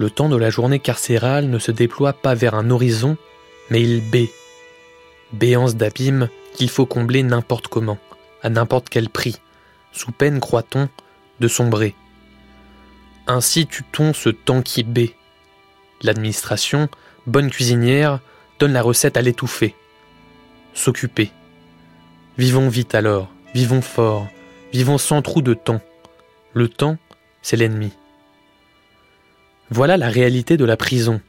Le temps de la journée carcérale ne se déploie pas vers un horizon, mais il baie. Béance d'abîme qu'il faut combler n'importe comment, à n'importe quel prix, sous peine, croit-on, de sombrer. Ainsi tue-t-on ce temps qui baie. L'administration, bonne cuisinière, donne la recette à l'étouffer. S'occuper. Vivons vite alors, vivons fort, vivons sans trou de temps. Le temps, c'est l'ennemi. Voilà la réalité de la prison.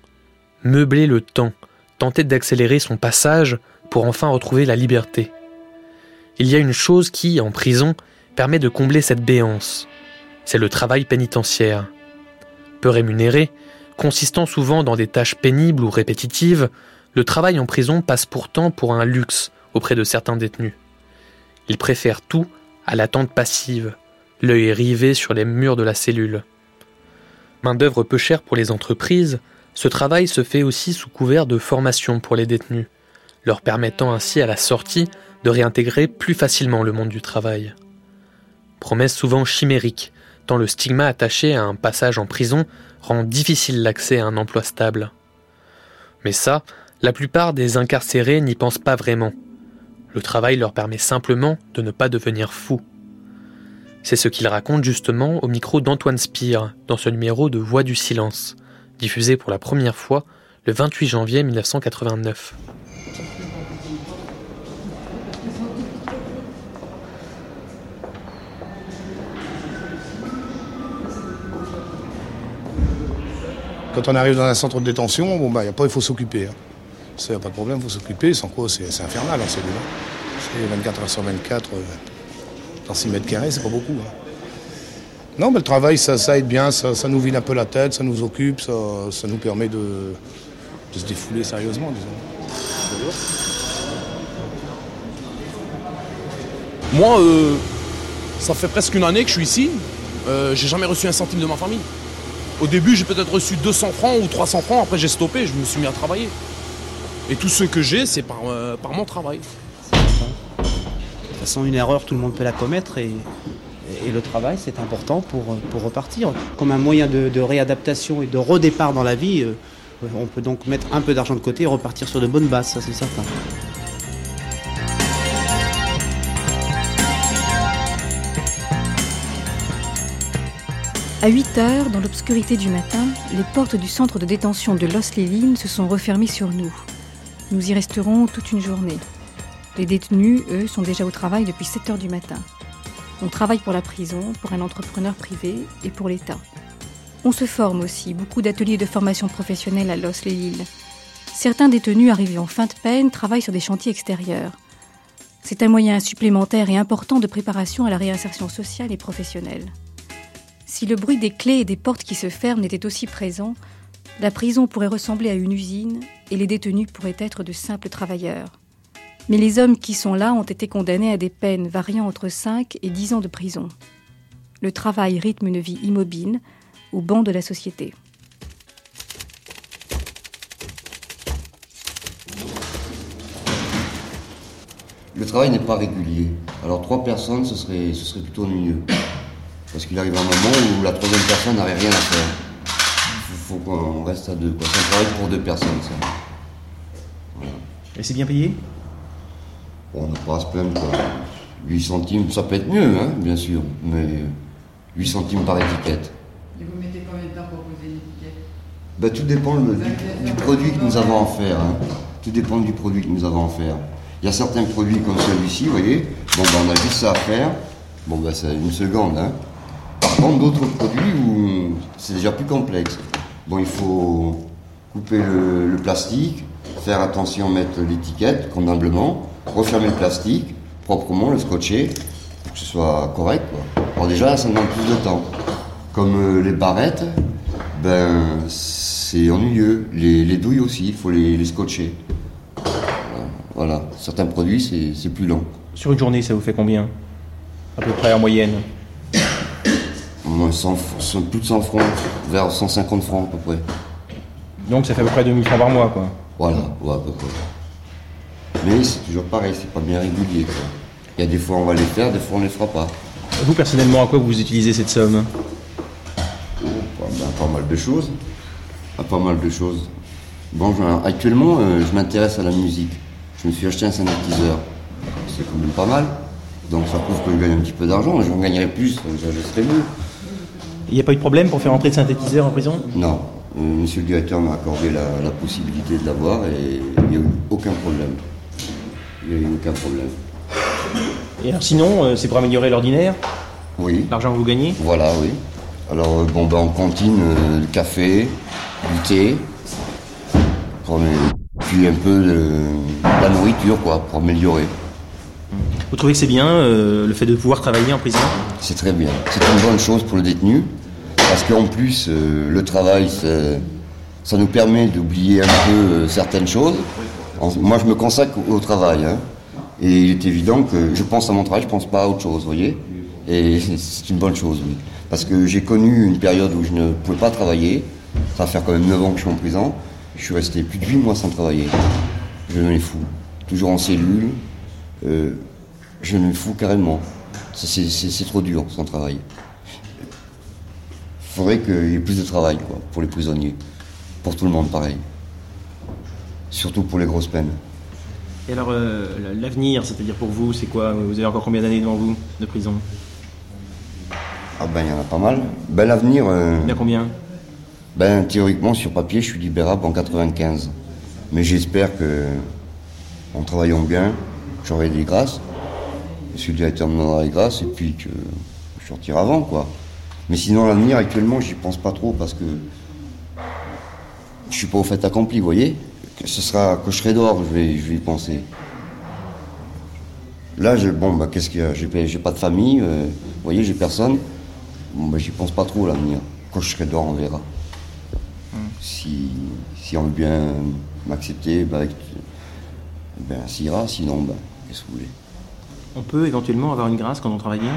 Meubler le temps, tenter d'accélérer son passage pour enfin retrouver la liberté. Il y a une chose qui, en prison, permet de combler cette béance. C'est le travail pénitentiaire. Peu rémunéré, consistant souvent dans des tâches pénibles ou répétitives, le travail en prison passe pourtant pour un luxe auprès de certains détenus. Ils préfèrent tout à l'attente passive, l'œil rivé sur les murs de la cellule. Main-d'œuvre peu chère pour les entreprises, ce travail se fait aussi sous couvert de formation pour les détenus, leur permettant ainsi à la sortie de réintégrer plus facilement le monde du travail. Promesse souvent chimérique, tant le stigma attaché à un passage en prison rend difficile l'accès à un emploi stable. Mais ça, la plupart des incarcérés n'y pensent pas vraiment. Le travail leur permet simplement de ne pas devenir fou. C'est ce qu'il raconte justement au micro d'Antoine Spire dans ce numéro de Voix du silence, diffusé pour la première fois le 28 janvier 1989. Quand on arrive dans un centre de détention, bon bah, y a pas, il faut s'occuper. Hein. Ça, y a pas de problème, il faut s'occuper. Sans quoi, c'est infernal cellule. C'est 24 heures sur 24. 6 mètres carrés, c'est pas beaucoup. Hein. Non, mais le travail, ça, aide bien, ça, nous vide un peu la tête, ça nous occupe, ça, nous permet de, se défouler sérieusement, disons. Moi, euh, ça fait presque une année que je suis ici. Euh, j'ai jamais reçu un centime de ma famille. Au début, j'ai peut-être reçu 200 francs ou 300 francs. Après, j'ai stoppé, je me suis mis à travailler. Et tout ce que j'ai, c'est par, euh, par mon travail toute façon, une erreur, tout le monde peut la commettre et, le travail, c'est important pour, pour, repartir. Comme un moyen de, réadaptation et de redépart dans la vie, euh, on peut donc mettre un peu d'argent de côté et repartir sur de bonnes bases, ça c'est certain. À 8 heures, dans l'obscurité du matin, les portes du centre de détention de Los Lélines se sont refermées sur nous. Nous y resterons toute une journée. Les détenus, eux, sont déjà au travail depuis 7 heures du matin. On travaille pour la prison, pour un entrepreneur privé et pour l'État. On se forme aussi, beaucoup d'ateliers de formation professionnelle à Los-les-Îles. Certains détenus arrivés en fin de peine travaillent sur des chantiers extérieurs. C'est un moyen supplémentaire et important de préparation à la réinsertion sociale et professionnelle. Si le bruit des clés et des portes qui se ferment était aussi présent, la prison pourrait ressembler à une usine et les détenus pourraient être de simples travailleurs. Mais les hommes qui sont là ont été condamnés à des peines variant entre 5 et 10 ans de prison. Le travail rythme une vie immobile, au banc de la société. Le travail n'est pas régulier. Alors trois personnes, ce serait, ce serait plutôt mieux. Parce qu'il arrive un moment où la troisième personne n'avait rien à faire. Il faut, qu'on reste à deux. C'est un travail pour deux personnes, ça. Et c'est bien payé? On n'a pas à se plaindre. 8 centimes, ça peut être mieux, hein, bien sûr, mais 8 centimes par étiquette. Et vous mettez combien de temps pour poser une étiquette? Ben, Tout dépend du, produit que nous avons à faire. Hein. Tout dépend du produit que nous avons à faire. Il y a certains produits comme celui-ci, vous voyez, bon, ben, on a juste ça à faire. Bon, ben, c'est une seconde. Hein. Par contre, d'autres produits où c'est déjà plus complexe. Bon, il faut couper le, le plastique, faire attention à mettre l'étiquette convenablement refermer le plastique proprement, le scotcher, pour que ce soit correct. Quoi. Alors déjà, ça demande plus de temps. Comme euh, les barrettes, Ben, c'est ennuyeux. Les, les douilles aussi, il faut les, les scotcher. Voilà, certains produits, c'est c'est plus lent. Sur une journée, ça vous fait combien? À peu près en moyenne Moins 100 100 plus de 100 francs, vers 150 francs à peu près. Donc ça fait à peu près 2000 francs par mois, quoi. Voilà, ouais, à peu près. Mais c'est toujours pareil, c'est pas bien régulier. Quoi. Il y a des fois on va les faire, des fois on les fera pas. Vous, personnellement, à quoi vous utilisez cette somme? Oh, bah, ben, pas mal de choses. Ah, pas mal de choses. Bon, actuellement, euh, je m'intéresse à la musique. Je me suis acheté un synthétiseur. C'est quand même pas mal. Donc ça prouve que je gagne un petit peu d'argent. J'en gagnerai plus, donc ça, je serai mieux. Il n'y a pas eu de problème pour faire entrer de synthétiseur en prison? Non. Euh, monsieur le directeur m'a accordé la, la possibilité de l'avoir et il n'y a eu aucun problème. Il n'y a aucun problème. Et alors sinon, euh, c'est pour améliorer l'ordinaire Oui. L'argent que vous gagnez Voilà, oui. Alors, euh, bon, ben, en cantine, euh, le café, du thé, pour puis un peu de la nourriture, quoi, pour améliorer. Vous trouvez que c'est bien euh, le fait de pouvoir travailler en prison C'est très bien. C'est une bonne chose pour le détenu, parce qu'en plus, euh, le travail, c'est- ça nous permet d'oublier un peu certaines choses. En- moi, je me consacre au, travail, hein. et il est évident que je pense à mon travail, je pense pas à autre chose, vous voyez. Et c'est une bonne chose, oui. Parce que j'ai connu une période où je ne pouvais pas travailler. Ça va faire quand même 9 ans que je suis en prison. Je suis resté plus de 8 mois sans travailler. Je devenais fou. Toujours en cellule. Euh, je me fous carrément. C'est trop dur sans travail. Il faudrait qu'il y ait plus de travail quoi, pour les prisonniers. Pour tout le monde, pareil. Surtout pour les grosses peines. Et alors, euh, l'avenir, c'est-à-dire pour vous, c'est quoi Vous avez encore combien d'années devant vous de prison Ah ben, il y en a pas mal. Ben, l'avenir, euh, Il y en a combien ben, théoriquement, sur papier, je suis libérable en 95. Mais j'espère que, en travaillant bien, j'aurai des grâces. Monsieur le directeur me donnera des grâces et puis que je sortirai avant, quoi. Mais sinon, l'avenir, actuellement, j'y pense pas trop parce que je suis pas au fait accompli, vous voyez. Ce sera, que je serai dehors, je vais, je vais y penser. Là, je, bon, bah, qu'est-ce qu'il y a? J'ai pas- de famille, euh, vous voyez, j'ai personne. Bon, bah, j'y pense pas trop, l'avenir. Quand je serai dehors, on verra. Si, si on veut bien m'accepter, bah, ben, ça ira. Sinon, bah, qu'est-ce que vous voulez? On peut éventuellement avoir une grâce quand on travaille bien?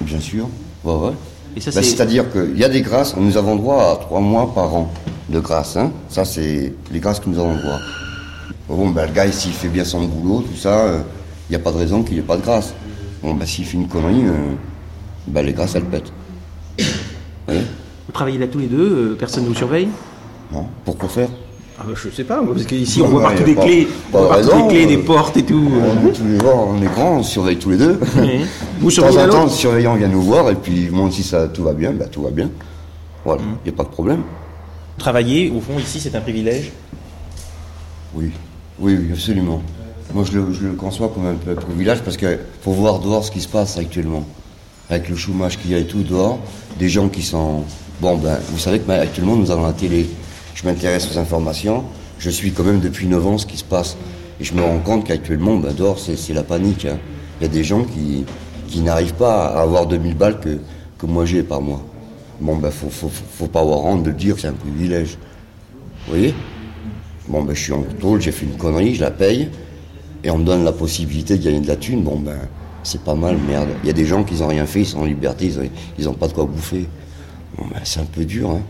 Bien sûr. Ouais, ouais. Et ça, Bah, c'est- C'est-à-dire qu'il y a des grâces, nous avons droit à trois mois par an de grâce. Hein. Ça, c'est les grâces que nous avons droit. Bon, ben, le gars, s'il fait bien son boulot, tout ça, il n'y a pas de raison qu'il n'ait pas de grâce. Bon, ben, s'il fait une connerie, euh, ben, les grâces, elles pètent. Vous travaillez là tous les deux, euh, personne ne vous surveille? Non. Pourquoi faire? Ah bah, Je sais pas, moi, parce qu'ici on voit partout des clés, des clés, euh, des portes et tout. euh. On tous les jours, on est grands, on surveille tous les deux. Oui. Vous de temps en temps, le surveillant vient nous voir et puis moi, si ça, tout va bien, ben, tout va bien. Voilà, il Mmh. n'y a pas de problème. Travailler, au fond, ici, c'est un privilège. Oui, oui, oui, absolument. Moi, je le, conçois comme un peu un privilège parce qu'il faut voir dehors ce qui se passe actuellement. Avec le chômage qu'il y a et tout dehors, des gens qui sont. Bon, ben, vous savez que ben, actuellement, nous avons la télé. Je m'intéresse aux informations. Je suis quand même depuis 9 ans ce qui se passe. Et je me rends compte qu'actuellement, ben, dehors, c'est la panique. hein. Il y a des gens qui, qui n'arrivent pas à avoir 2000 balles que, que moi j'ai par mois. Bon, ben, faut, faut, pas avoir honte de dire, c'est un privilège. Vous voyez? Bon, ben, je suis en tôle, j'ai fait une connerie, je la paye, et on me donne la possibilité de gagner de la thune. Bon, ben, c'est pas mal, merde. Il y a des gens qui n'ont rien fait, ils sont en liberté, ils ont, ils ont pas de quoi bouffer. Bon, ben, c'est un peu dur, hein.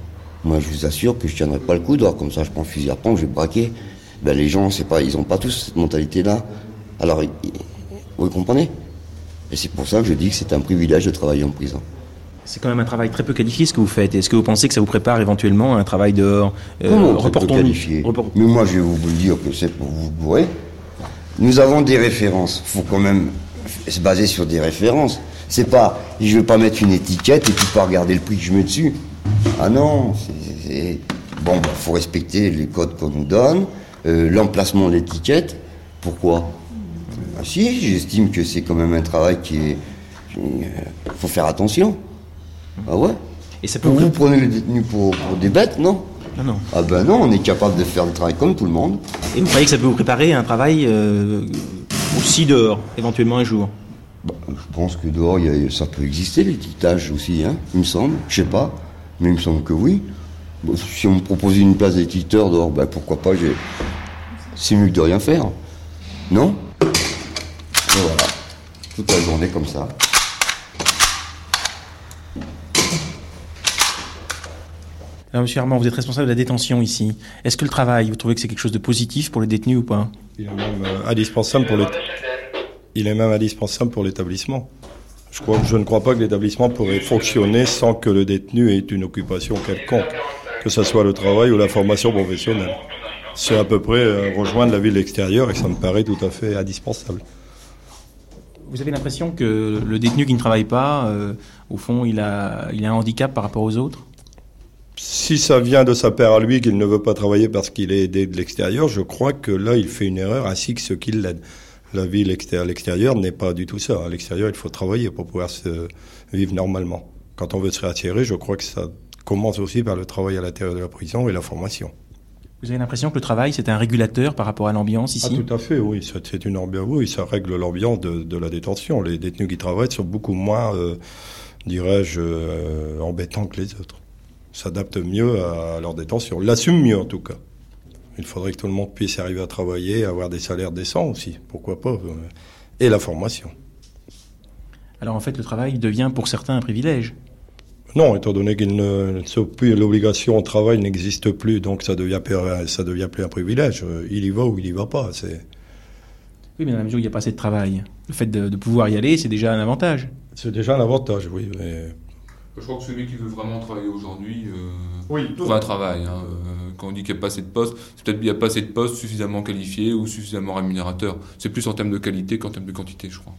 Moi, je vous assure que je tiendrai pas le coup dehors, comme ça, je prends fusil à pompe, je vais braquer. Ben, les gens, pas, ils ont pas tous cette mentalité-là. Alors, vous comprenez? Et c'est pour ça que je dis que c'est un privilège de travailler en prison. C'est quand même un travail très peu qualifié ce que vous faites. Est-ce que vous pensez que ça vous prépare éventuellement à un travail dehors Euh, Comment reportons-nous- qualifié report- Mais moi, je vais vous le dire que c'est pour vous bourrer. Nous avons des références. Il faut quand même se baser sur des références. C'est pas, je vais pas mettre une étiquette et puis pas regarder le prix que je mets dessus. Ah non, c'est- bon, il faut respecter les codes qu'on nous donne, euh, l'emplacement de l'étiquette. Pourquoi? Ah, Si, j'estime que c'est quand même un travail qui est, il faut faire attention. Ah ouais. Et ça peut Vous prenez les détenus pour, pour des bêtes, non Non, non. ah ben non, on est capable de faire le travail comme tout le monde. Et vous croyez que ça peut vous préparer à un travail euh, aussi dehors, éventuellement un jour Bah, je pense que dehors, il y a- ça peut exister, l'étiquetage aussi, hein, il me semble. Je sais pas, mais il me semble que oui. Bon, si on me proposait une place d'éditeur dehors, ben pourquoi pas, j'ai... c'est mieux que de rien faire. Non? Et voilà, toute la journée comme ça. Alors, monsieur Armand, vous êtes responsable de la détention ici. Est-ce que le travail, vous trouvez que c'est quelque chose de positif pour les détenus ou pas? Il est même euh, indispensable pour l'é- Il est même indispensable pour l'établissement. Je, crois, je ne crois pas que l'établissement pourrait fonctionner sans que le détenu ait une occupation quelconque, que ce soit le travail ou la formation professionnelle. C'est à peu près euh, rejoindre la ville extérieure et ça me paraît tout à fait indispensable. Vous avez l'impression que le détenu qui ne travaille pas, euh, au fond, il a, il a un handicap par rapport aux autres? Si ça vient de sa part à lui qu'il ne veut pas travailler parce qu'il est aidé de l'extérieur, je crois que là, il fait une erreur, ainsi que ceux qui l'aident. La vie à l'extérieur n'est pas du tout ça. À l'extérieur, il faut travailler pour pouvoir se vivre normalement. Quand on veut se réattirer, je crois que ça commence aussi par le travail à l'intérieur de la prison et la formation. Vous avez l'impression que le travail, c'est un régulateur par rapport à l'ambiance ici? Ah, tout à fait, oui. ça- C'est une ambiance, oui, ça règle l'ambiance de, de la détention. Les détenus qui travaillent sont beaucoup moins, euh, dirais-je, euh, embêtants que les autres. S'adaptent mieux à leur détention. L'assument mieux, en tout cas. Il faudrait que tout le monde puisse arriver à travailler, avoir des salaires décents aussi. Pourquoi pas euh, Et la formation. Alors en fait, le travail devient pour certains un privilège. Non, étant donné qu'il ne, l'obligation au travail n'existe plus, donc ça devient, ça devient plus un privilège. Euh, Il y va ou il y va pas. C'est, Oui, mais dans la mesure où il n'y a pas assez de travail, le fait de, de pouvoir y aller, c'est déjà un avantage. c'est déjà un avantage, oui. Mais Je crois que celui qui veut vraiment travailler aujourd'hui euh, Oui. trouve un travail. hein. Euh, quand on dit qu'il n'y a pas assez de postes, c'est peut-être qu'il n'y a pas assez de postes suffisamment qualifiés ou suffisamment rémunérateurs. C'est plus en termes de qualité qu'en termes de quantité, je crois.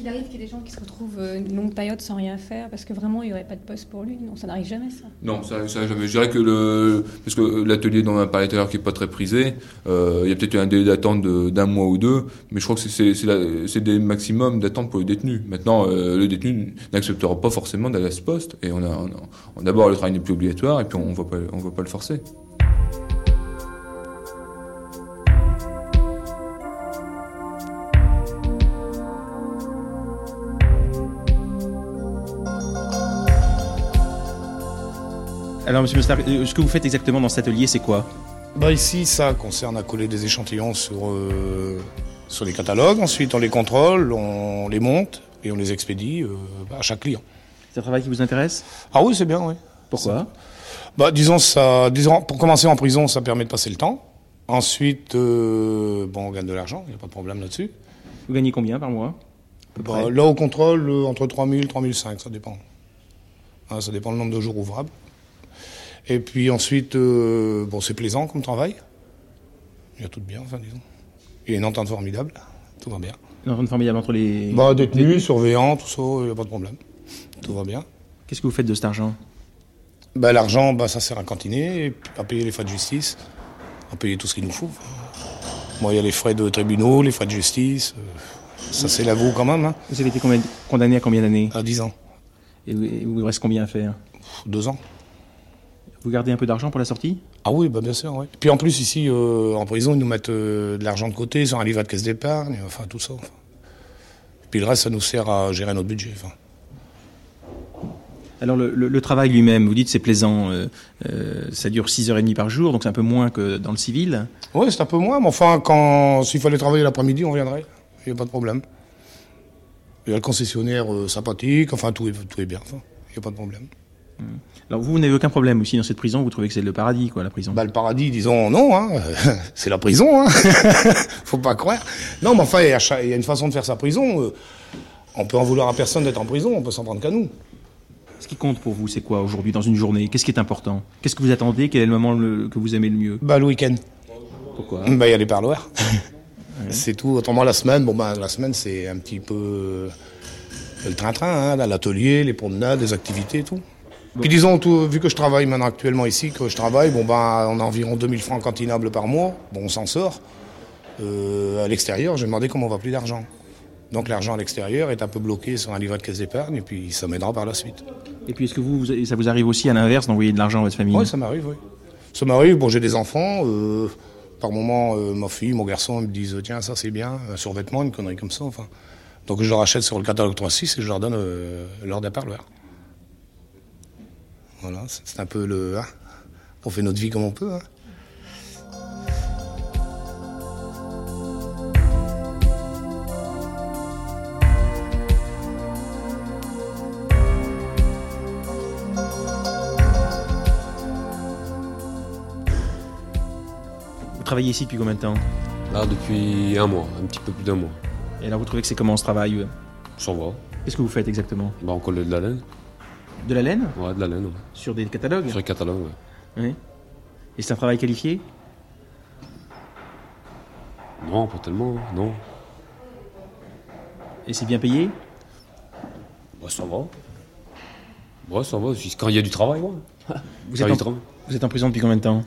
Qu'il arrive qu'il y ait des gens qui se retrouvent euh, une longue période sans rien faire parce que vraiment il n'y aurait pas de poste pour lui Non, ça n'arrive jamais ça. Non, ça, ça jamais. Je dirais que le, parce que l'atelier dont on a parlé tout à l'heure qui est pas très prisé, euh, il y a peut-être un délai d'attente d'un mois ou deux, mais je crois que c'est- des maximums d'attente pour les détenus. Maintenant, euh, le détenu n'acceptera pas forcément d'aller à ce poste, et on a, d'abord le travail n'est plus obligatoire, et puis on ne va pas le forcer. Alors, monsieur Mostar, euh, ce que vous faites exactement dans cet atelier, c'est quoi? Bah ici, ça concerne à coller des échantillons sur, euh, sur les catalogues. Ensuite, on les contrôle, on les monte et on les expédie euh, à chaque client. C'est un travail qui vous intéresse? Ah oui, c'est bien, oui. Pourquoi? Bah, disons, ça, disons, pour commencer en prison, ça permet de passer le temps. Ensuite, euh, bon, on gagne de l'argent, il n'y a pas de problème là-dessus. Vous gagnez combien par mois? Bah, là, au contrôle, entre 3000 et 3005, ça dépend. Hein, ça dépend le nombre de jours ouvrables. Et puis ensuite, euh, bon, c'est plaisant comme travail. Il y a tout de bien, enfin, disons. Il y a une entente formidable, tout va bien. Une entente formidable entre les. Bah, détenus, surveillants, tout ça, il n'y a pas de problème. Tout va bien. Qu'est-ce que vous faites de cet argent? Bah, l'argent, bah, ça sert à cantiner, et à payer les frais de justice, à payer tout ce qu'il nous faut. Moi, il y a les frais de tribunaux, les frais de justice. euh, ça, c'est l'avoue quand même. Hein. Vous avez été condamné à combien d'années? À 10 ans. Et vous- et il vous reste combien à faire? Deux ans. Vous gardez un peu d'argent pour la sortie? Ah oui, bah bien sûr, oui. Puis en plus, ici, euh, en prison, ils nous mettent euh, de l'argent de côté sur un livret de caisse d'épargne, enfin tout ça. enfin. Puis le reste, ça nous sert à gérer notre budget. enfin. Alors le, le- le travail lui-même, vous dites c'est plaisant, euh, ça dure 6h30 par jour, donc c'est un peu moins que dans le civil. Oui, c'est un peu moins, mais enfin, quand s'il fallait travailler l'après-midi, on viendrait. Il n'y a pas de problème. Il y a le concessionnaire sympathique, enfin, tout est, tout est bien. enfin. Il n'y a pas de problème. Alors vous, vous n'avez aucun problème aussi dans cette prison, vous trouvez que c'est le paradis, quoi, la prison Bah, le paradis, disons non, hein. c'est la prison, hein. faut pas croire. Non, mais enfin, il y, a une façon de faire sa prison. euh, On peut en vouloir à personne d'être en prison, on peut s'en prendre qu'à nous. Ce qui compte pour vous, c'est quoi aujourd'hui dans une journée? Qu'est-ce qui est important? Qu'est-ce que vous attendez? Quel est le moment le- que vous aimez le mieux? Bah, le week-end. Pourquoi? Bah, il y a les parloirs. C'est tout. Autrement, la semaine, bon, bah, la semaine, c'est un petit peu euh, le train-train, hein, l'atelier, les promenades, les activités et tout. Puis disons, tout, vu que je travaille maintenant actuellement ici, que je travaille, bon, ben, on a environ 2000 francs cantinables par mois. Bon, on s'en sort. Euh, à l'extérieur, j'ai demandé comment on va plus d'argent. Donc l'argent à l'extérieur est un peu bloqué sur un livret de caisse d'épargne et puis ça m'aidera par la suite. Et puis est-ce que vous, vous- ça vous arrive aussi à l'inverse d'envoyer de l'argent à votre famille? Oui, ça m'arrive, oui. Ça m'arrive, bon, j'ai des enfants. euh, par moment, euh, ma fille, mon garçon, ils me disent Tiens, ça c'est bien, un survêtement, une connerie comme ça. Enfin. Donc je leur achète sur le catalogue 3.6 et je leur donne euh, d'un parloir. Voilà, c'est un peu le. Hein, on fait notre vie comme on peut. Hein. Vous travaillez ici depuis combien de temps? Là, depuis un mois, un petit peu plus d'un mois. Et là, vous trouvez que c'est comment ce travail? Ça va. Qu'est-ce que vous faites exactement? Bah, on colle de la laine. De la laine Ouais, de la laine, ouais. Sur des catalogues Sur les catalogues, ouais. Oui. Et c'est un travail qualifié Non, pas tellement, non. Et c'est bien payé Bah, ça va. Ouais, ça va. Quand il y a du travail, ouais. Vous êtes, du en, travail. vous êtes en prison depuis combien de temps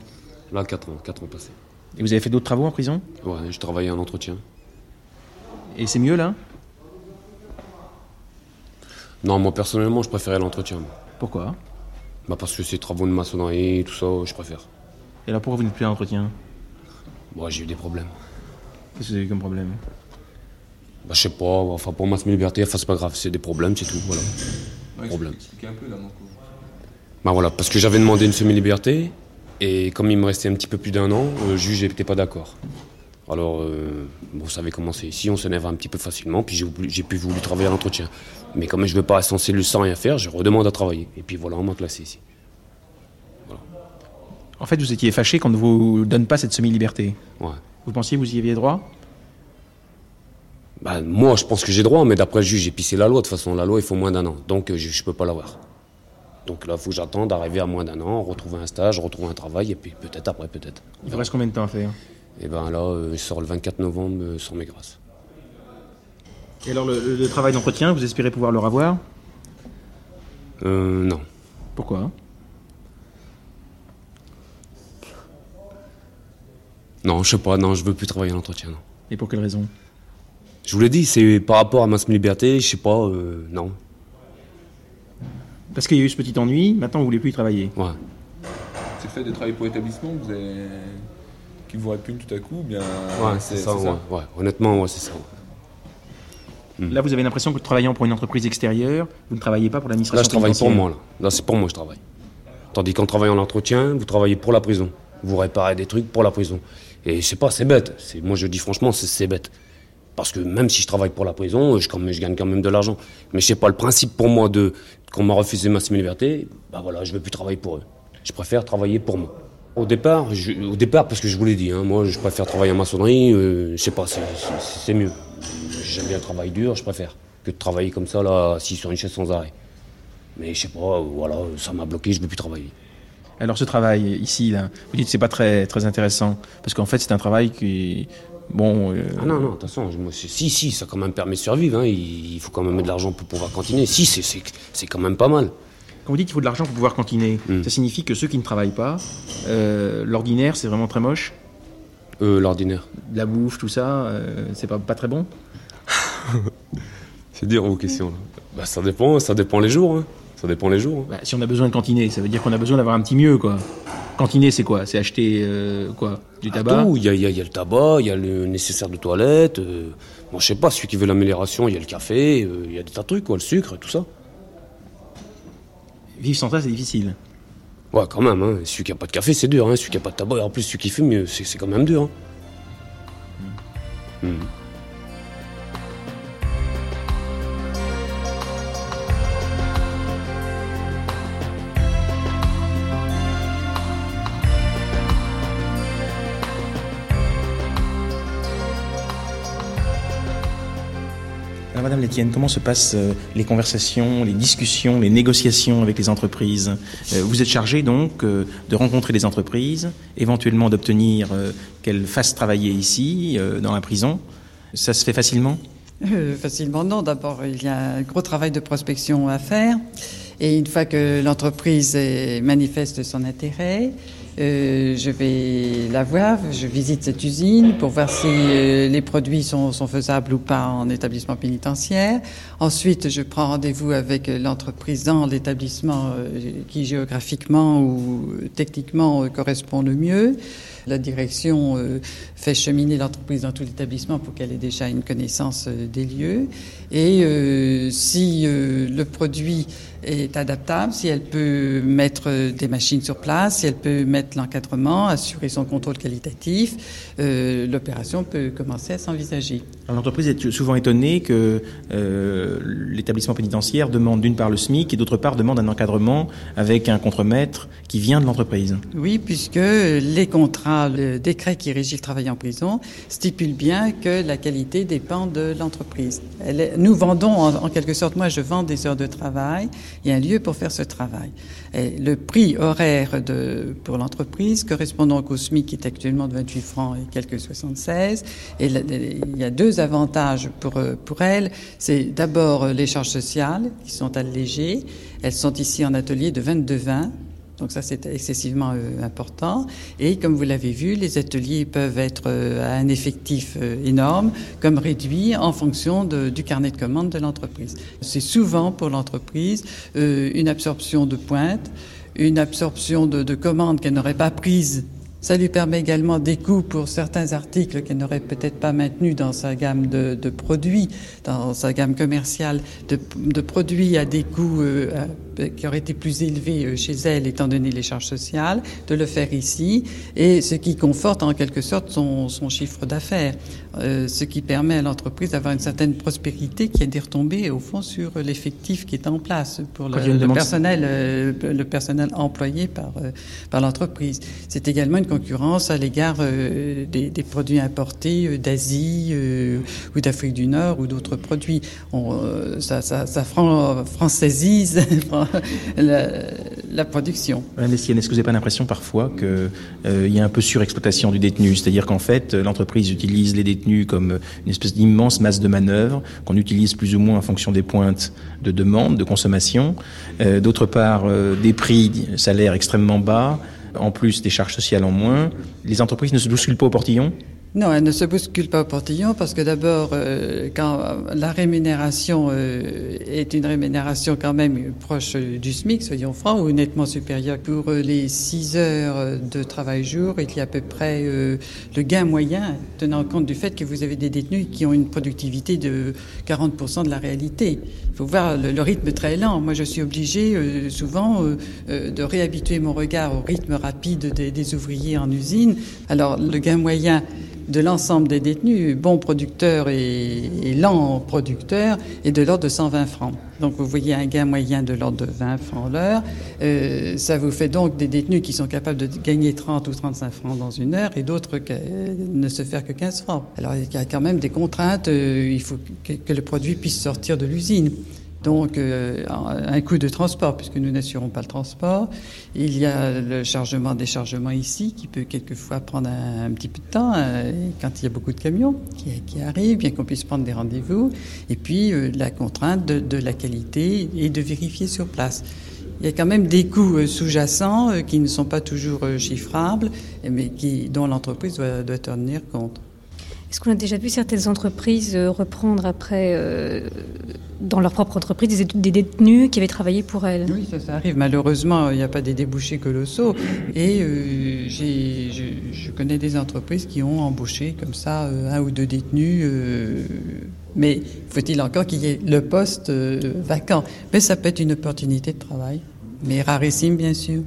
Là, 4 ans, 4 ans passés. Et vous avez fait d'autres travaux en prison Ouais, je travaillais en entretien. Et c'est mieux là Non, moi, personnellement, je préférais l'entretien. Pourquoi? Bah, parce que c'est travaux de maçonnerie, tout ça, je préfère. Et là, pourquoi vous n'êtes plus à l'entretien? Moi, j'ai eu des problèmes. Qu'est-ce que vous avez eu comme problème? Bah, je sais pas, enfin, pour moi, c'est ma liberté, enfin, c'est pas grave, c'est des problèmes, c'est tout, voilà. Ouais, Problème. expliquez un peu là, Marco. Bah voilà, parce que j'avais demandé une semi-liberté, et comme il me restait un petit peu plus d'un an, le juge n'était pas d'accord. Alors, euh, bon, ça avait commencé ici, on s'énerve un petit peu facilement, puis j'ai pu voulu travailler à l'entretien. Mais comme je ne veux pas en cellule sans rien faire, je redemande à travailler. Et puis voilà, on m'a classé ici. En fait, vous étiez fâché qu'on ne vous donne pas cette semi-liberté. Ouais. Vous pensiez que vous y aviez droit? Bah, moi, je pense que j'ai droit, mais d'après le juge, et puis c'est la loi, de toute façon, la loi, il faut moins d'un an. Donc, euh, je ne peux pas l'avoir. Donc là, il faut que j'attende d'arriver à moins d'un an, retrouver un stage, retrouver un travail, et puis peut-être après, peut-être. Il vous reste combien de temps à faire? Et ben là, euh, je sors le 24 novembre euh, sans mes grâces. Et alors, le, le travail d'entretien, vous espérez pouvoir le revoir? Euh, non. Pourquoi? Non, je sais pas, non, je veux plus travailler à l'entretien, non. Et pour quelle raison? Je vous l'ai dit, c'est par rapport à ma semi-liberté, je sais pas, euh, non. Parce qu'il y a eu ce petit ennui, maintenant vous voulez plus y travailler. Ouais. C'est le fait de travailler pour l'établissement que vous avez... qui vous répugne tout à coup ou bien... Ouais, c'est ça, ouais, ouais. Honnêtement, ouais, c'est ça. ouais. Là, vous avez l'impression que travaillant pour une entreprise extérieure, vous ne travaillez pas pour l'administration Là, je travaille pour moi, là. Là, c'est pour moi que je travaille. Tandis qu'en travaillant en entretien, vous travaillez pour la prison. Vous réparez des trucs pour la prison. Et je sais pas, c'est bête. C'est, moi, je dis franchement, c'est, bête. Parce que même si je travaille pour la prison, je, quand même- je gagne quand même de l'argent. Mais je sais pas, le principe pour moi de qu'on m'a refusé ma semi-liberté, bah voilà, je veux plus travailler pour eux. Je préfère travailler pour moi. Au départ, je- au départ, parce que je vous l'ai dit, hein, moi, je préfère travailler en maçonnerie. euh, je sais pas, c'est, mieux. J'aime bien le travail dur, je préfère que de travailler comme ça là, assis sur une chaise sans arrêt. Mais je sais pas, euh, voilà, ça m'a bloqué, je veux plus travailler. Alors ce travail ici, là, vous dites que c'est pas très, très intéressant, parce qu'en fait c'est un travail qui... Bon... euh, Ah non, non, attention, je- moi, si, si, ça quand même permet de survivre, hein, il, il faut quand même mettre de l'argent pour pouvoir cantiner. Si, c'est quand même pas mal. Quand vous dites qu'il faut de l'argent pour pouvoir cantiner, ça signifie que ceux qui ne travaillent pas, euh, l'ordinaire c'est vraiment très moche Euh, l'ordinaire. La bouffe, tout ça, euh, c'est pas, pas très bon C'est dur vos questions. Bah, ça dépend, ça dépend les jours. hein. Ça dépend les jours. hein. Bah, Si on a besoin de cantiner, ça veut dire qu'on a besoin d'avoir un petit mieux, quoi. Cantiner c'est quoi? C'est acheter, euh, quoi? Du tabac? Tout, il y y a- il y a le tabac, il y a le nécessaire de toilette. euh, bon, je sais pas, celui qui veut l'amélioration, il y a le café, euh, il y a des tas de trucs, quoi, le sucre, tout ça. Vivre sans ça c'est difficile. Ouais, quand même, hein. celui qui a pas de café, c'est dur. Hein. Celui qui a pas de tabac, et en plus, celui qui fume, euh, c'est, quand même dur. hein. Hmm. Alors Madame Létienne, comment se passent euh, les conversations, les discussions, les négociations avec les entreprises? Euh, Vous êtes chargé donc euh, de rencontrer des entreprises, éventuellement d'obtenir qu'elles fassent travailler ici, dans la prison. Ça se fait facilement? Facilement, non. D'abord, il y a un gros travail de prospection à faire. Et une fois que l'entreprise est- manifeste son intérêt, euh, je vais la voir, je visite cette usine pour voir si euh, les produits sont, faisables ou pas en établissement pénitentiaire. Ensuite, je prends rendez-vous avec euh, l'entreprise dans l'établissement qui géographiquement ou techniquement correspond le mieux. La direction fait cheminer l'entreprise dans tout l'établissement pour qu'elle ait déjà une connaissance des lieux. Et si le produit est adaptable, si elle peut mettre des machines sur place, si elle peut mettre l'encadrement, assurer son contrôle qualitatif, euh, l'opération peut commencer à s'envisager. L'entreprise est souvent étonnée que euh, l'établissement pénitentiaire demande d'une part le SMIC et d'autre part demande un encadrement avec un contremaître qui vient de l'entreprise? Oui, puisque les contrats, le décret qui régit le travail en prison stipule bien que la qualité dépend de l'entreprise. Nous vendons, en, quelque sorte, moi je vends des heures de travail, il y a un lieu pour faire ce travail. Le prix horaire pour l'entreprise correspond donc au SMIC qui est actuellement de 28 francs et quelques 76. Et il y a deux avantages pour, euh, pour elle. C'est d'abord euh, les charges sociales qui sont allégées. Elles sont ici en atelier de 22-20. Donc ça, c'est excessivement euh, important. Et comme vous l'avez vu, les ateliers peuvent être à un effectif énorme, comme réduit en fonction du carnet de commandes de l'entreprise. C'est souvent pour l'entreprise une absorption de pointe, une absorption de, de commandes qu'elle n'aurait pas prises ça lui permet également des coûts pour certains articles qu'elle n'aurait peut-être pas maintenus dans sa gamme de, produits, dans sa gamme commerciale de, produits à des coûts euh, qui auraient été plus élevés euh, chez elle étant donné les charges sociales, de le faire ici, et ce qui conforte en quelque sorte son, son chiffre d'affaires, euh, ce qui permet à l'entreprise d'avoir une certaine prospérité qui a des retombées au fond sur l'effectif qui est en place pour le, personnel, euh, le personnel employé par, euh, par l'entreprise. C'est également une concurrence à l'égard euh, des, des produits importés euh, d'Asie euh, ou d'Afrique du Nord ou d'autres produits. On, euh, ça, ça, ça fran- françaisise la, production. Est-ce que vous n'avez pas l'impression parfois qu'il y a un peu surexploitation du détenu? C'est-à-dire qu'en fait, euh, l'entreprise utilise les détenus comme euh, une espèce d'immense masse de manœuvre qu'on utilise plus ou moins en fonction des pointes de demande, de consommation. Euh, D'autre part, euh, des prix, salaires extrêmement bas, en plus des charges sociales en moins. Les entreprises ne se bousculent pas au portillon? Non, elle ne se bouscule pas au portillon parce que d'abord, euh, quand la rémunération euh, est une rémunération quand même proche du SMIC, soyons francs, ou nettement supérieure. Pour euh, les 6 heures euh, de travail jour, il y a à peu près euh, le gain moyen, tenant compte du fait que vous avez des détenus qui ont une productivité de 40% de la réalité. Il faut voir le, rythme très lent. Moi, je suis obligée euh, souvent de réhabituer mon regard au rythme rapide des ouvriers en usine. Alors, le gain moyen de l'ensemble des détenus, bons producteurs et, lents producteurs, est de l'ordre de 120 francs. Donc vous voyez un gain moyen de l'ordre de 20 francs l'heure. Euh, ça vous fait donc des détenus qui sont capables de gagner 30 ou 35 francs dans une heure et d'autres ne se faire que 15 francs. Alors il y a quand même des contraintes. euh, il faut que le produit puisse sortir de l'usine. Donc, euh, un coût de transport, puisque nous n'assurons pas le transport. Il y a le chargement, déchargement ici, qui peut quelquefois prendre un, petit peu de temps, euh, quand il y a beaucoup de camions qui, arrivent, bien qu'on puisse prendre des rendez-vous. Et puis, euh, la contrainte de, la qualité et de vérifier sur place. Il y a quand même des coûts sous-jacents qui ne sont pas toujours chiffrables, mais dont l'entreprise doit tenir compte. Est-ce qu'on a déjà vu certaines entreprises euh, reprendre après, euh, dans leur propre entreprise, des, détenus qui avaient travaillé pour elles? Oui, ça, ça arrive. Malheureusement, il n'y a pas des débouchés colossaux. Et euh, j'ai- je, connais des entreprises qui ont embauché comme ça euh, un ou deux détenus. mais faut-il encore qu'il y ait le poste vacant? Mais ça peut être une opportunité de travail. Mais rarissime, bien sûr.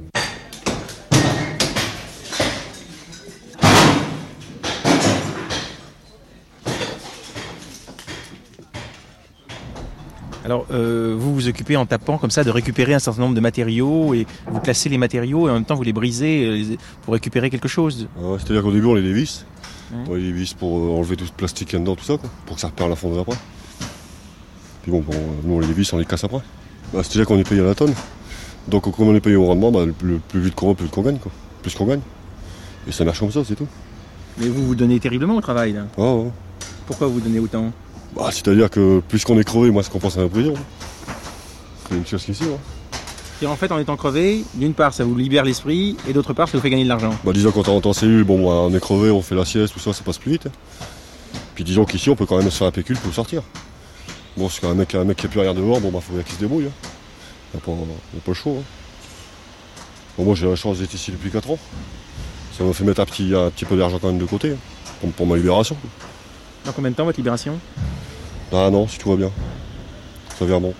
Alors, euh, vous vous occupez en tapant comme ça de récupérer un certain nombre de matériaux et vous classez les matériaux et en même temps vous les brisez euh, pour récupérer quelque chose. C'est-à-dire qu'au début, on les dévisse. Ouais. On les dévisse pour euh, enlever tout ce plastique qu'il y a dedans, tout ça, quoi, pour que ça repère la fonderie après. Puis bon, bon, nous, on les dévisse, on les casse après. Bah, C'est-à-dire qu'on est payé à la tonne. Donc, comme on est payé au rendement, bah, le, plus, le plus vite qu'on va, plus qu'on gagne. Quoi. Plus qu'on gagne. Et ça marche comme ça, c'est tout. Mais vous vous donnez terriblement au travail là. Ah, ouais. Pourquoi vous donnez autant? Bah, C'est-à-dire que plus qu'on est crevé, moins ce qu'on pense à la prison. C'est une chose qu'ici. Hein. Et en fait, en étant crevé, d'une part, ça vous libère l'esprit, et d'autre part, ça vous fait gagner de l'argent. Bah, disons quand on rentre en cellule, bon, bah, on est crevé, on fait la sieste, tout ça, ça passe plus vite. hein. Puis disons qu'ici, on peut quand même se faire un pécule pour sortir. Bon, c'est quand un mec, un mec qui a plus rien dehors, bon, bah, faut bien qu'il se débrouille. Hein. Il n'y a, pas- a pas le choix. hein. Bon, moi, j'ai la chance d'être ici depuis 4 ans. Ça m'a fait mettre un petit, un petit peu d'argent quand même de côté, hein, pour, pour ma libération. Dans combien de temps votre libération? Ah non, si tout va bien. Ça vient bon.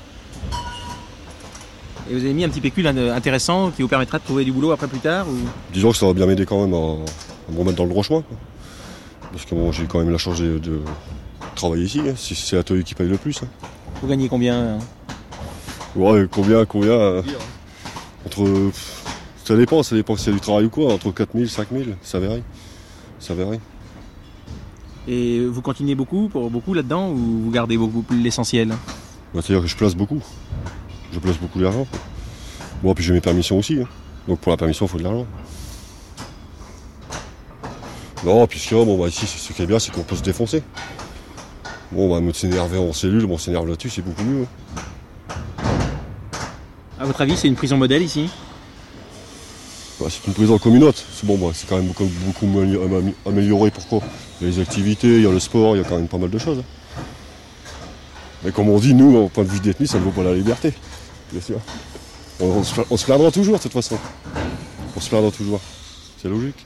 Et vous avez mis un petit pécule euh, intéressant qui vous permettra de trouver du boulot après plus tard ou... Disons que ça va bien m'aider quand même à, à me remettre dans le droit chemin. quoi. Parce que bon, j'ai quand même la chance de, de travailler ici. hein. C'est l'atelier qui paye le plus. hein. Vous gagnez combien hein? Ouais, combien, combien euh, Entre. Ça dépend, ça dépend si c'est du travail ou quoi. Entre 4000, 5000, ça varie. Ça varie. Et vous continuez beaucoup pour beaucoup là-dedans ou vous gardez beaucoup l'essentiel? Bah, C'est-à-dire que je place beaucoup. Je place beaucoup d'argent. Bon, puis j'ai mes permissions aussi. hein. Donc pour la permission, il faut de l'argent. Non, puis ce bon, bah, ici, ce qui est bien, c'est qu'on peut se défoncer. Bon, bah, me s'énerver en cellule, bon, on s'énerve là-dessus, c'est beaucoup mieux. À votre avis, c'est une prison modèle ici? Bah, c'est une prison communaute. C'est bon, bah, c'est quand même beaucoup, beaucoup amé- amé- amélioré. Pourquoi? Les activités, il y a le sport, il y a quand même pas mal de choses. Mais comme on dit, nous, au point de vue détenu, ça ne vaut pas la liberté. Bien sûr. On, se, on se plaindra toujours, de toute façon. On se plaindra toujours. C'est logique.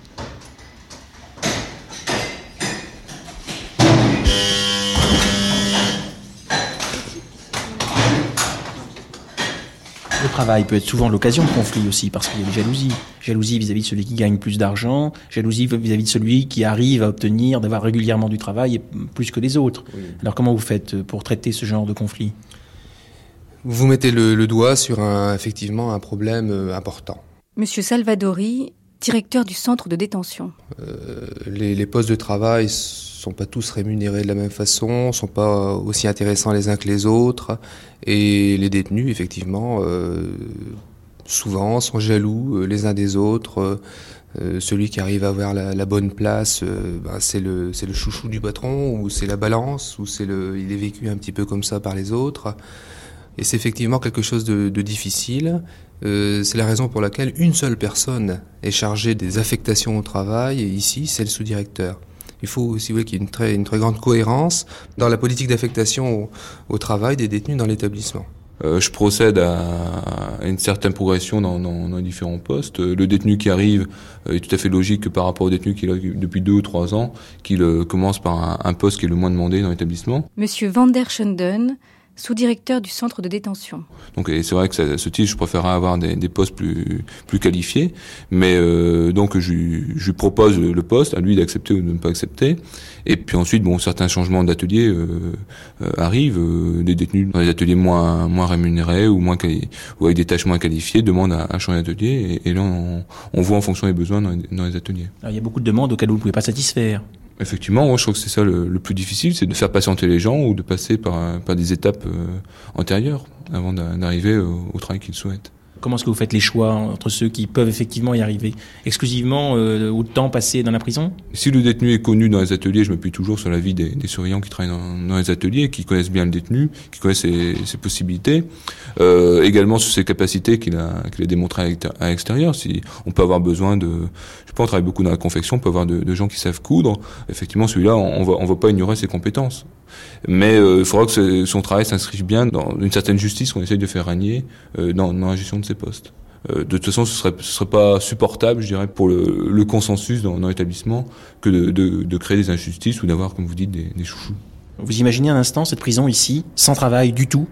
Travail peut être souvent l'occasion de conflits aussi, parce qu'il y a des jalousies. Jalousie vis-à-vis de celui qui gagne plus d'argent, jalousie vis-à-vis de celui qui arrive à obtenir, d'avoir régulièrement du travail et plus que les autres. Alors comment vous faites pour traiter ce genre de conflit? Vous mettez le, le doigt sur un, effectivement un problème euh, important. Monsieur Salvadori, directeur du centre de détention. Euh, les, postes de travail sont pas tous rémunérés de la même façon, sont pas aussi intéressants les uns que les autres, et les détenus, effectivement, euh, souvent sont jaloux euh, les uns des autres. Celui qui arrive à avoir la, bonne place, ben, c'est le chouchou du patron, ou c'est la balance, ou c'est le il est vécu un petit peu comme ça par les autres. Et c'est effectivement quelque chose de difficile. Euh, c'est la raison pour laquelle une seule personne est chargée des affectations au travail, et ici, c'est le sous-directeur. Il faut aussi vous voulez, qu'il y ait une très, une très grande cohérence dans la politique d'affectation au, au travail des détenus dans l'établissement. Euh, je procède à, une certaine progression dans, dans, dans les différents postes. Euh, Le détenu qui arrive est tout à fait logique que par rapport au détenu qui est là depuis deux ou trois ans, qu'il commence par un, un poste qui est le moins demandé dans l'établissement. Monsieur Van der Schunden, sous-directeur du centre de détention. Donc et c'est vrai que ça- ce titre, je préférerais avoir des, des postes plus plus qualifiés, mais euh, donc je, lui- je lui propose le le poste, à lui d'accepter ou de ne pas accepter. Et puis ensuite, bon, certains changements d'atelier euh, euh, arrivent, euh, des détenus dans les ateliers moins moins rémunérés ou moins quali- ou avec des tâches moins qualifiées demandent à, à changer d'atelier, et, et là on, on voit en fonction des besoins dans les, dans les ateliers. Alors, Il y a beaucoup de demandes auxquelles vous ne pouvez pas satisfaire. Effectivement, moi je trouve que c'est ça le, le plus difficile, c'est de faire patienter les gens ou de passer par, par des étapes euh, antérieures avant d'a- d'arriver au, au travail qu'ils souhaitent. Comment est-ce que vous faites les choix entre ceux qui peuvent effectivement y arriver? Exclusivement euh, au temps passé dans la prison? Si le détenu est connu dans les ateliers, je m'appuie toujours sur l'avis des, des surveillants qui travaillent dans, dans les ateliers, qui connaissent bien le détenu, qui connaissent ses, ses possibilités, euh, également sur ses capacités qu'il a, qu'il a démontrées à l'exté- à l'extérieur. Si on peut avoir besoin de, je on travaille beaucoup dans la confection, on peut avoir de, de gens qui savent coudre. Effectivement, celui-là, on, va, on va pas ignorer ses compétences. Mais euh, il faudra que ce- son travail s'inscrive bien dans une certaine justice qu'on essaye de faire régner euh, dans, dans la gestion de ses postes. Euh, de toute façon, ce serait, ce serait pas supportable, je dirais, pour le, le consensus dans, dans l'établissement que de, de, de créer des injustices ou d'avoir, comme vous dites, des, des chouchous. Vous imaginez un instant cette prison ici, sans travail du tout?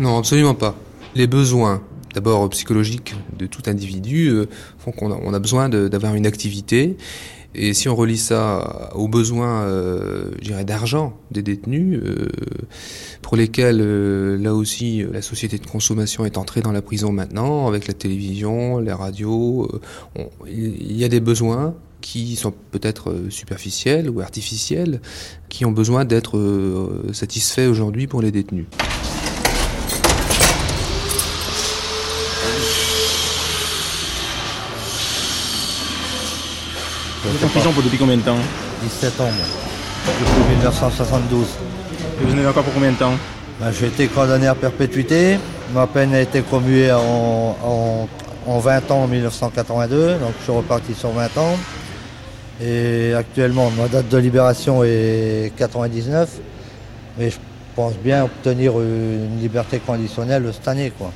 Non, absolument pas. Les besoins, d'abord psychologiques de tout individu, euh, font qu'on a, on a besoin d'avoir une activité. Et si on relie ça aux besoins, euh, d'argent des détenus, euh, pour lesquels, euh, là aussi, la société de consommation est entrée dans la prison maintenant, avec la télévision, euh, on- il y a des besoins qui sont peut-être euh, superficiels ou artificiels, qui ont besoin d'être euh, satisfaits aujourd'hui pour les détenus. Vous êtes en prison pour depuis combien de temps 17 ans, moi. Depuis 1972. Et vous en avez encore pour combien de temps Ben, J'ai été condamné à perpétuité. Ma peine a été commuée en, en, en 20 ans en 1982, donc je suis reparti sur 20 ans. Et actuellement, ma date de libération est 99, mais je pense bien obtenir une liberté conditionnelle cette année. Quoi.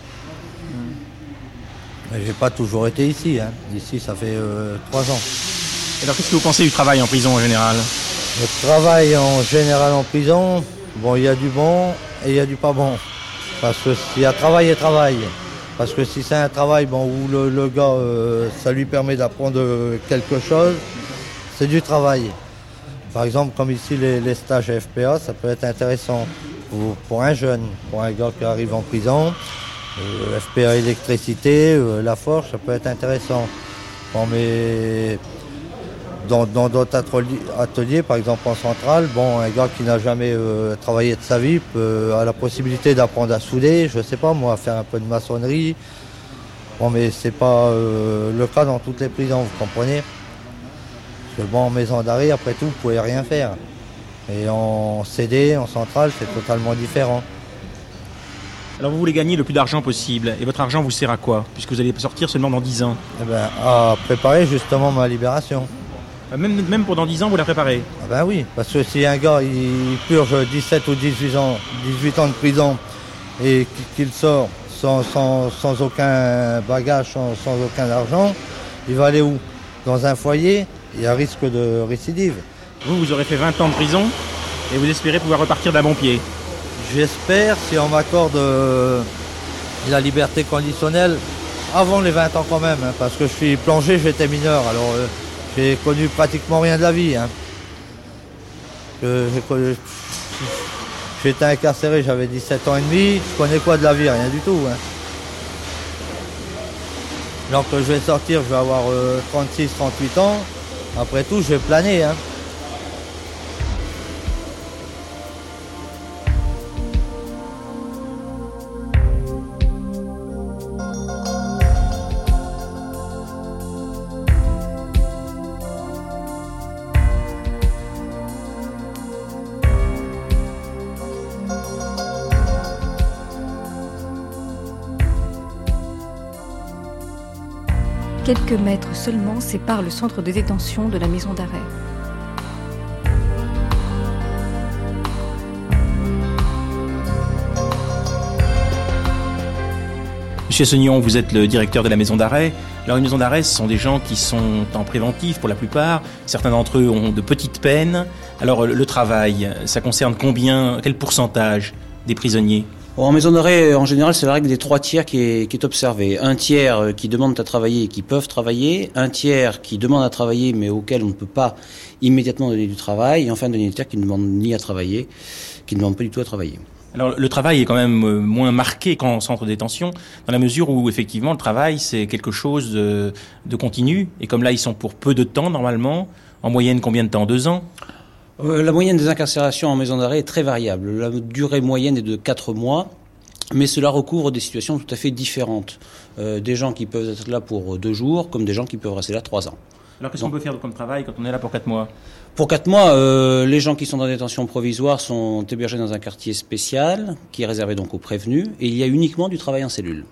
Mais j'ai pas toujours été ici. Hein. Ici, ça fait euh, trois ans. Alors, qu'est-ce que vous pensez du travail en prison en général? Le travail en général en prison, bon, il y a du bon et il y a du pas bon. Parce que s'il y a travail et travail. Parce que si c'est un travail bon, où le, gars, euh, ça lui permet d'apprendre quelque chose, c'est du travail. Par exemple, comme ici, les, les stages FPA, ça peut être intéressant pour, pour, un jeune, pour un gars qui arrive en prison. Euh, FPA électricité, euh, la forge, ça peut être intéressant. Bon, mais dans d'autres ateliers, ateliers, par exemple en centrale, bon, un gars qui n'a jamais euh, travaillé de sa vie peut, a la possibilité d'apprendre à souder, je sais pas moi, à faire un peu de maçonnerie. Bon, mais c'est pas euh, le cas dans toutes les prisons, vous comprenez Parce que bon, en maison d'arrêt, après tout, vous pouvez rien faire. Et en CD, en centrale, c'est totalement différent. Alors vous voulez gagner le plus d'argent possible, et votre argent vous sert à quoi? Puisque vous allez sortir seulement dans 10 ans. Eh ben, à préparer justement ma libération. Même, même pour dans 10 ans, vous la préparez Ah ben oui, parce que si un gars il purge 17 ou 18 ans, 18 ans de prison et qu'il sort sans, sans, sans, aucun bagage, sans, sans, aucun argent, il va aller où? Dans un foyer, il y a risque de récidive. Vous, vous aurez fait 20 ans de prison et vous espérez pouvoir repartir d'un bon pied J'espère, si on m'accorde euh, la liberté conditionnelle, avant les 20 ans quand même, hein, parce que je suis plongé, j'étais mineur, alors euh, j'ai connu pratiquement rien de la vie. Hein. J'étais incarcéré, j'avais 17 ans et demi, je connais quoi de la vie? Rien du tout. Hein. Donc je vais sortir, je vais avoir euh, 36, 38 ans. Après tout, je vais planer. Hein. Quelques mètres seulement séparent le centre de détention de la maison d'arrêt. Monsieur Sognon, vous êtes le directeur de la maison d'arrêt. Alors, une maison d'arrêt, ce sont des gens qui sont en préventif pour la plupart. Certains d'entre eux ont de petites peines. Alors, le travail, ça concerne combien, quel pourcentage des prisonniers? En maison d'arrêt, en général, c'est la règle des trois tiers qui est, observée. Un tiers qui demandent à travailler et qui peuvent travailler, un tiers qui demandent à travailler mais auquel on ne peut pas immédiatement donner du travail, et enfin un dernier tiers qui ne demande ni à travailler, qui ne demande pas du tout à travailler. Alors le travail est quand même moins marqué qu'en centre de détention, dans la mesure où effectivement le travail c'est quelque chose de continu, et comme là ils sont pour peu de temps normalement, en moyenne combien de temps? Deux ans? La moyenne des incarcérations en maison d'arrêt est très variable. La durée moyenne est de 4 mois, mais cela recouvre des situations tout à fait différentes. Euh, des gens qui peuvent être là pour deux jours, comme des gens qui peuvent rester là trois ans. Alors qu'est-ce qu'on peut faire comme travail quand on est là pour 4 mois? Pour 4 mois, euh, les gens qui sont en détention provisoire sont hébergés dans un quartier spécial, qui est réservé donc aux prévenus, et il y a uniquement du travail en cellule.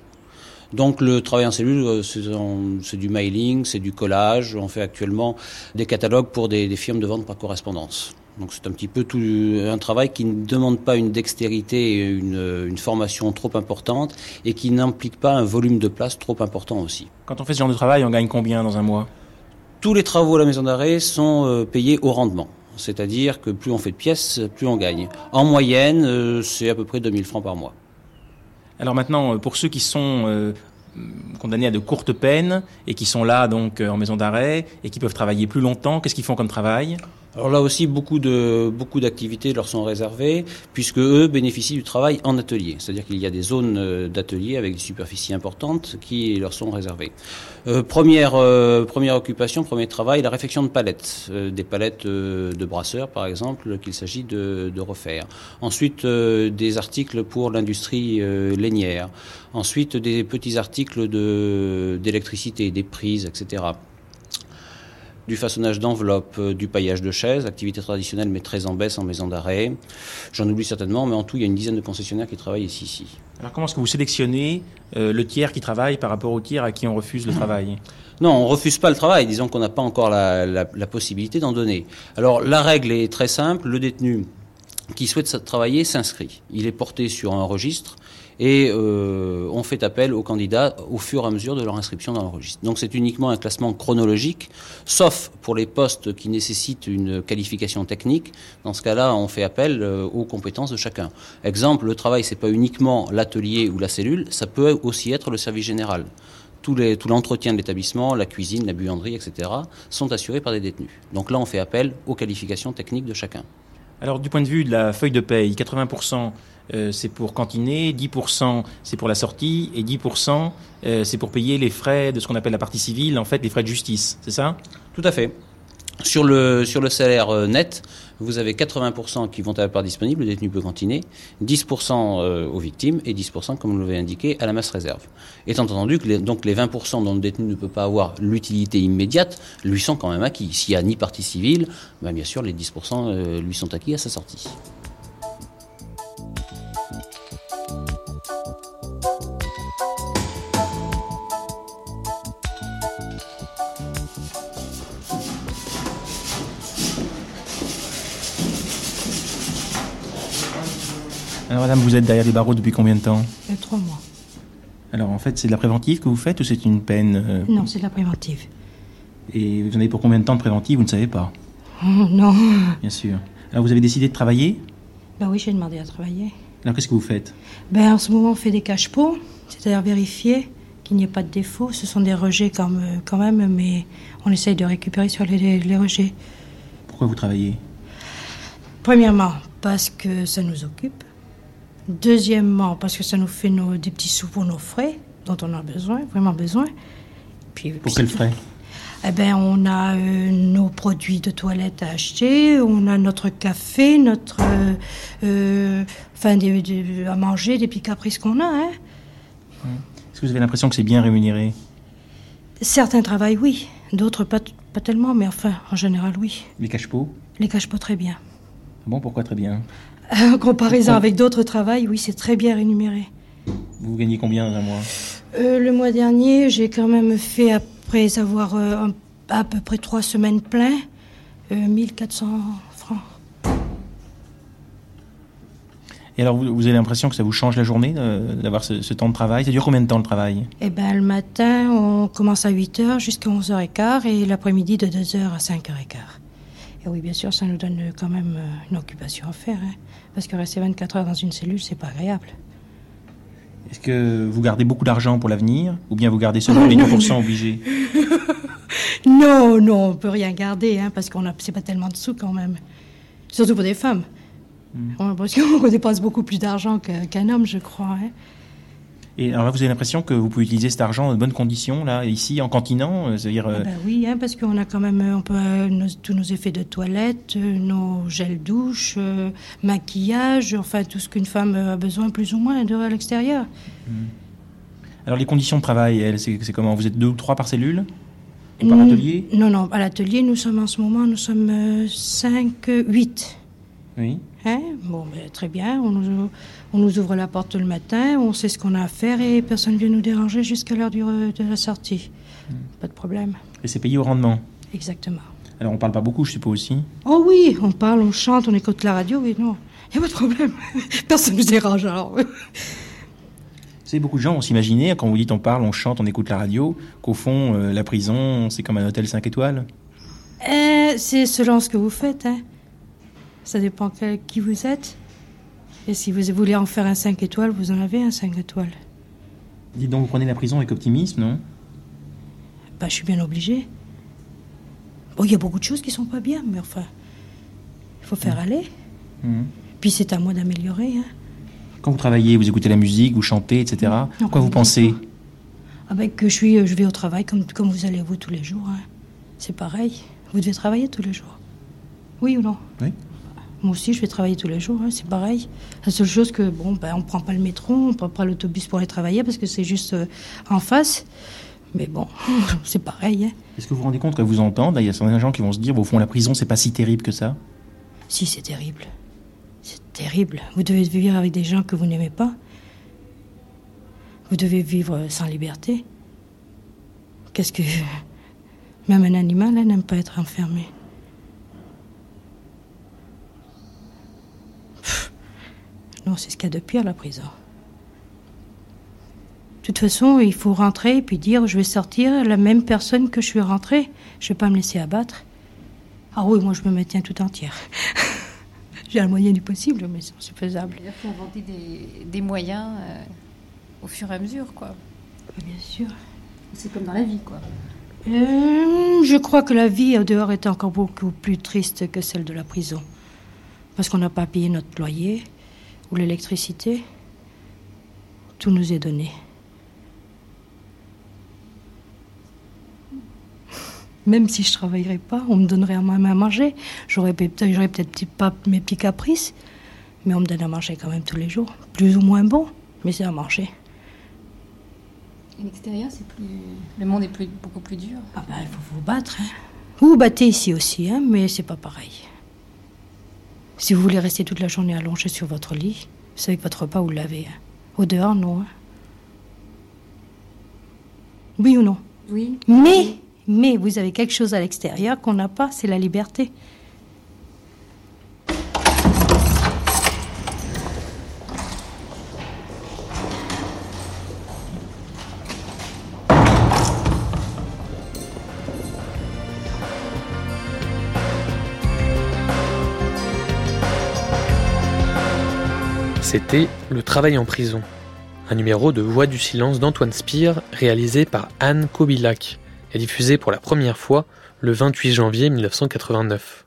Donc le travail en cellule, c'est du mailing, c'est du collage. On fait actuellement des catalogues pour des, des firmes de vente par correspondance. Donc c'est un petit peu tout un travail qui ne demande pas une dextérité et une, une formation trop importante et qui n'implique pas un volume de place trop important aussi. Quand on fait ce genre de travail, on gagne combien dans un mois? Tous les travaux à la maison d'arrêt sont euh, payés au rendement. C'est-à-dire que plus on fait de pièces, plus on gagne. En moyenne, euh, c'est à peu près 2000 francs par mois. Alors maintenant, pour ceux qui sont euh, condamnés à de courtes peines et qui sont là donc en maison d'arrêt et qui peuvent travailler plus longtemps, qu'est-ce qu'ils font comme travail? Alors là aussi, beaucoup de beaucoup d'activités leur sont réservées, puisque eux bénéficient du travail en atelier. C'est-à-dire qu'il y a des zones d'atelier avec des superficies importantes qui leur sont réservées. Euh, première euh, première occupation, premier travail, la réfection de palettes, euh, des palettes de brasseurs par exemple, qu'il s'agit de, de, refaire. Ensuite, des articles pour l'industrie lainière. Ensuite, des petits articles de d'électricité, des prises, etc du façonnage d'enveloppes, du paillage de chaises, activité traditionnelle mais très en baisse en maison d'arrêt. J'en oublie certainement, mais en tout, il y a une dizaine de concessionnaires qui travaillent ici. ici. Alors comment est-ce que vous sélectionnez euh, le tiers qui travaille par rapport au tiers à qui on refuse le travail? Non, on refuse pas le travail, disons qu'on n'a pas encore la, la, la possibilité d'en donner. Alors la règle est très simple, le détenu qui souhaite travailler s'inscrit. Il est porté sur un registre et euh, on fait appel aux candidats au fur et à mesure de leur inscription dans le registre. Donc c'est uniquement un classement chronologique, sauf pour les postes qui nécessitent une qualification technique. Dans ce cas-là, on fait appel euh, aux compétences de chacun. Exemple, le travail, c'est pas uniquement l'atelier ou la cellule, ça peut aussi être le service général. Tout, l'entretien de l'établissement, la cuisine, la buanderie, etc., sont assurés par des détenus. Donc là, on fait appel aux qualifications techniques de chacun. Alors, du point de vue de la feuille de paye, 80% euh, c'est pour cantiner, 10% c'est pour la sortie et 10% euh, c'est pour payer les frais de ce qu'on appelle la partie civile, en fait les frais de justice, c'est ça? Tout à fait. Sur le, salaire euh, net, vous avez 80% qui vont à la part disponible, le détenu peut cantiner, 10% aux victimes et 10%, comme vous l'avez indiqué, à la masse réserve. Étant entendu que les, donc les 20% dont le détenu ne peut pas avoir l'utilité immédiate lui sont quand même acquis. S'il n'y a ni partie civile, ben bien sûr les 10% lui sont acquis à sa sortie. Alors madame, vous êtes derrière les barreaux depuis combien de temps euh, Trois mois. Alors en fait, c'est de la préventive que vous faites ou c'est une peine euh, Non, c'est de la préventive. Et vous en avez pour combien de temps de préventive Vous ne savez pas Oh, non. Bien sûr. Alors vous avez décidé de travailler Ben oui, j'ai demandé à travailler. Alors qu'est-ce que vous faites Ben en ce moment, on fait des cache-pots, c'est-à-dire vérifier qu'il n'y ait pas de défaut. Ce sont des rejets quand même, quand même mais on essaye de récupérer sur les, les rejets. Pourquoi vous travaillez Premièrement, parce que ça nous occupe. Deuxièmement, parce que ça nous fait nos, des petits sous pour nos frais, dont on a besoin, vraiment besoin. Puis, Pour quels frais? Eh ben, on a euh, nos produits de toilette à acheter, on a notre café, notre, euh, euh, enfin, des, des- à manger, des petits caprices qu'on a. Hein. Est-ce que vous avez l'impression que c'est bien rémunéré? Certains travaillent, oui. D'autres, pas, pas tellement, mais enfin, en général, oui. Les cache-pots? Les cache pas très bien. Bon, pourquoi très bien? En comparaison avec d'autres travails, oui, c'est très bien rémunéré. Vous gagnez combien dans un mois Euh, le mois dernier, j'ai quand même fait, après avoir euh, à peu près trois semaines plein, euh, 1400 francs. Et alors, vous, vous avez l'impression que ça vous change la journée euh, d'avoir ce, ce temps de travail? Ça dure combien de temps le travail? Eh ben, le matin, on commence à 8h jusqu'à 11h15 et l'après-midi de 2h à 5h15. Et oui, bien sûr, ça nous donne quand même euh, une occupation à faire. hein. Parce que rester 24 heures dans une cellule, c'est pas agréable. Est-ce que vous gardez beaucoup d'argent pour l'avenir Ou bien vous gardez seulement les 10% obligés? Non, non, on peut rien garder, hein, parce qu'on a, c'est pas tellement de sous quand même. Surtout pour des femmes. On- Parce qu'on dépense beaucoup plus d'argent qu'un homme, je crois. hein. Et alors là, vous avez l'impression que vous pouvez utiliser cet argent de bonnes conditions, là, ici, en cantinant euh, C'est-à-dire. euh, Ah ben oui, hein, parce qu'on a quand même euh, on peut, nos- tous nos effets de toilette, nos gels douche, euh, maquillage, enfin tout ce qu'une femme a besoin plus ou moins de à l'extérieur. Alors, les conditions de travail, elles, c'est c'est comment? Vous êtes deux ou trois par cellule? Ou par atelier? Non, non, à l'atelier, nous sommes en ce moment, nous sommes 5, 8. Oui. Hein? Bon, ben, très bien, on nous, on nous ouvre la porte le matin, on sait ce qu'on a à faire et personne ne vient nous déranger jusqu'à l'heure de la sortie. Pas de problème, Et c'est payé au rendement? Exactement. Alors, on parle pas beaucoup, je suppose aussi. Oh oui, on parle, on chante, on écoute la radio, oui, non, il n'y a pas de problème. Personne ne nous dérange alors. Vous savez, beaucoup de gens vont s'imaginer, quand vous dites on parle, on chante, on écoute la radio, qu'au fond, euh, la prison, c'est comme un hôtel 5 étoiles? Euh, c'est selon ce que vous faites, hein. Ça dépend quel- qui vous êtes. Et si vous voulez en faire un 5 étoiles, vous en avez un 5 étoiles. Dites donc, vous prenez la prison avec optimisme, non? Bah, je suis bien obligée. Bon, il y a beaucoup de choses qui sont pas bien, mais enfin, il faut faire aller. Mhm. Puis c'est à moi d'améliorer. Hein. Quand vous travaillez, vous écoutez la musique, vous chantez, etc. Non, Quoi vous pensez? Avec que je suis, euh, je vais au travail comme, comme vous allez vous tous les jours. hein. C'est pareil. Vous devez travailler tous les jours. Oui ou non? Oui. Moi aussi, je vais travailler tous les jours. hein, c'est pareil. La seule chose que bon, ben, on prend pas le métro, on prend pas l'autobus pour aller travailler parce que c'est juste euh, en face. Mais bon, c'est pareil. Hein. Est-ce que vous vous rendez compte qu'à vous entendre, il y a certains gens qui vont se dire, au fond, la prison, c'est pas si terrible que ça Si, c'est terrible. C'est terrible. Vous devez vivre avec des gens que vous n'aimez pas. Vous devez vivre sans liberté. Qu'est-ce que. Même un animal hein, n'aime pas être enfermé. Non, c'est ce qu'il y a de pire, la prison. toute façon, il faut rentrer et puis dire je vais sortir la même personne que je suis rentrée. Je vais pas me laisser abattre. Ah oui, moi je me maintiens tout entière. J'ai un moyen du possible, mais c'est faisable. Il faut inventer des, des moyens euh, au fur et à mesure, quoi. Bien sûr. C'est comme dans la vie, quoi. Euh, je crois que la vie au dehors est encore beaucoup plus triste que celle de la prison. Parce qu'on n'a pas payé notre loyer ou l'électricité. Tout nous est donné. Même si je travaillerais pas, on me donnerait à même à manger. J'aurais peut-être pas mes petits caprices, mais on me donne à manger quand même tous les jours. Plus ou moins bon, mais c'est à manger. Et l'extérieur, c'est plus. Le monde est plus, beaucoup plus dur. Ah ben, il faut vous battre. Hein. Vous vous battez ici aussi, hein, mais c'est pas pareil. Si vous voulez rester toute la journée allongé sur votre lit, vous savez que votre repas, vous l'avez. Hein. Au dehors, non. Hein. Oui ou non? Oui. Mais, mais vous avez quelque chose à l'extérieur qu'on n'a pas, c'est la liberté. C'était Le travail en prison, un numéro de Voix du silence d'Antoine Spire réalisé par Anne Kobilac et diffusé pour la première fois le 28 janvier 1989.